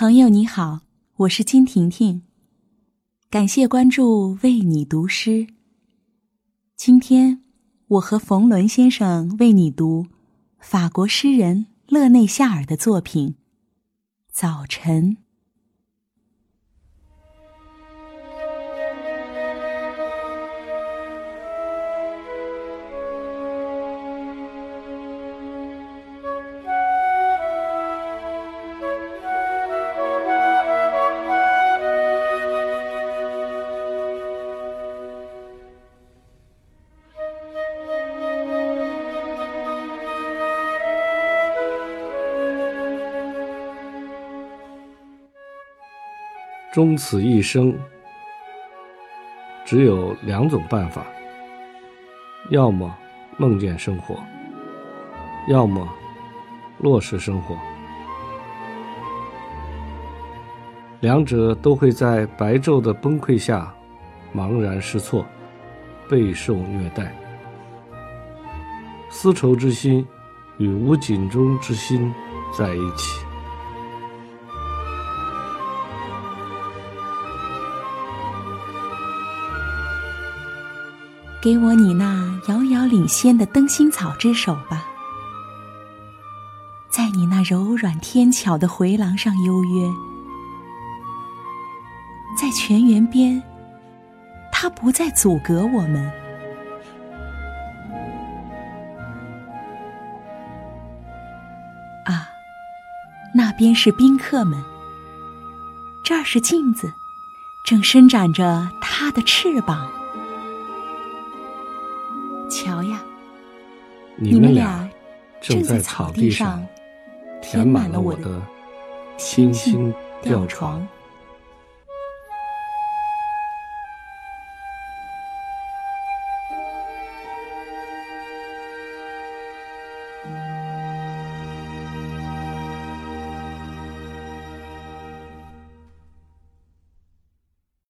朋友你好，我是金婷婷，感谢关注，为你读诗。今天我和冯仑先生为你读法国诗人勒内夏尔的作品《早晨》。终此一生，只有两种办法：要么梦见生活，要么落实生活。两者都会在白昼的崩溃下茫然失措，备受虐待。丝绸之心与无尽中之心在一起。给我你那遥遥领先的灯芯草之手吧，在你那柔软天巧的回廊上幽约，在泉源边，它不再阻隔我们。啊，那边是宾客们，这儿是镜子，正伸展着它的翅膀。瞧呀，你们俩正在草地上填满了我的星星吊床。